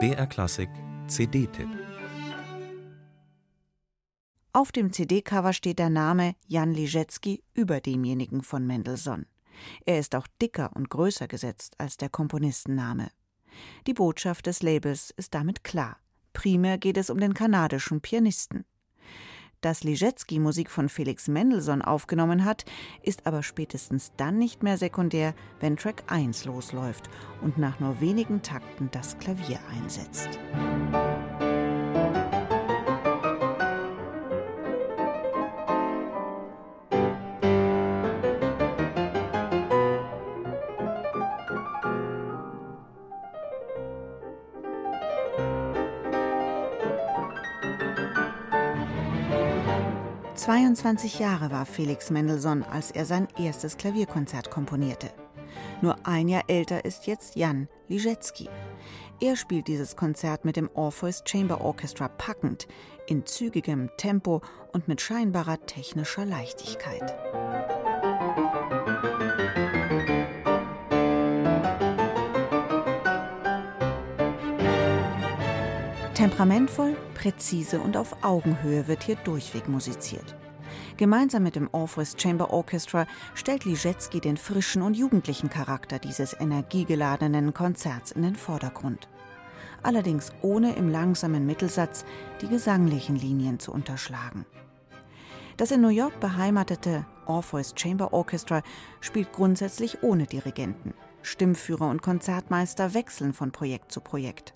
BR Klassik CD-Tipp Auf dem CD-Cover steht der Name Jan Liszewski über demjenigen von Mendelssohn. Er ist auch dicker und größer gesetzt als der Komponistenname. Die Botschaft des Labels ist damit klar. Primär geht es um den kanadischen Pianisten. Dass Liszewski Musik von Felix Mendelssohn aufgenommen hat, ist aber spätestens dann nicht mehr sekundär, wenn Track 1 losläuft und nach nur wenigen Takten das Klavier einsetzt. 22 Jahre war Felix Mendelssohn, als er sein erstes Klavierkonzert komponierte. Nur ein Jahr älter ist jetzt Jan Liszewski. Er spielt dieses Konzert mit dem Orpheus Chamber Orchestra packend, in zügigem Tempo und mit scheinbarer technischer Leichtigkeit. Temperamentvoll, präzise und auf Augenhöhe wird hier durchweg musiziert. Gemeinsam mit dem Orpheus Chamber Orchestra stellt Liszewski den frischen und jugendlichen Charakter dieses energiegeladenen Konzerts in den Vordergrund. Allerdings ohne im langsamen Mittelsatz die gesanglichen Linien zu unterschlagen. Das in New York beheimatete Orpheus Chamber Orchestra spielt grundsätzlich ohne Dirigenten. Stimmführer und Konzertmeister wechseln von Projekt zu Projekt.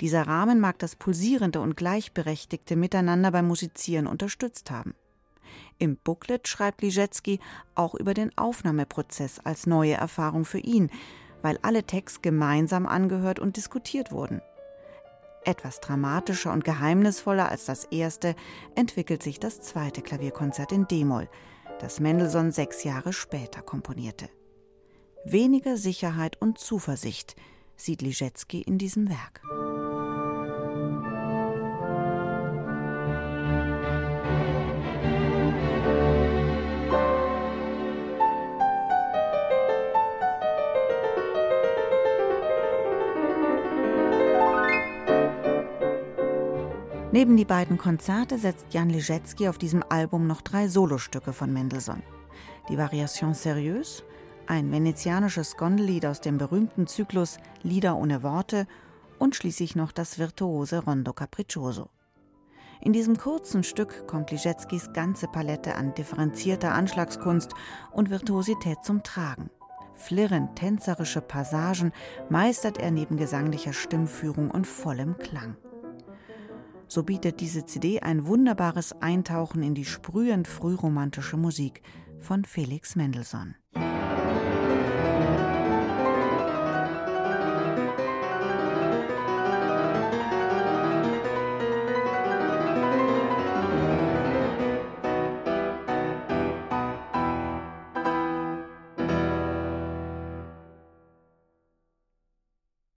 Dieser Rahmen mag das pulsierende und gleichberechtigte Miteinander beim Musizieren unterstützt haben. Im Booklet schreibt Liszewski auch über den Aufnahmeprozess als neue Erfahrung für ihn, weil alle Texte gemeinsam angehört und diskutiert wurden. Etwas dramatischer und geheimnisvoller als das erste entwickelt sich das zweite Klavierkonzert in D-Moll, das Mendelssohn sechs Jahre später komponierte. Weniger Sicherheit und Zuversicht sieht Liszewski in diesem Werk. Neben die beiden Konzerte setzt Jan Liszewski auf diesem Album noch drei Solostücke von Mendelssohn. Die Variation Sérieuse, ein venezianisches Gondellied aus dem berühmten Zyklus Lieder ohne Worte und schließlich noch das virtuose Rondo Capriccioso. In diesem kurzen Stück kommt Liszewskis ganze Palette an differenzierter Anschlagskunst und Virtuosität zum Tragen. Flirrend tänzerische Passagen meistert er neben gesanglicher Stimmführung und vollem Klang. So bietet diese CD ein wunderbares Eintauchen in die sprühend frühromantische Musik von Felix Mendelssohn.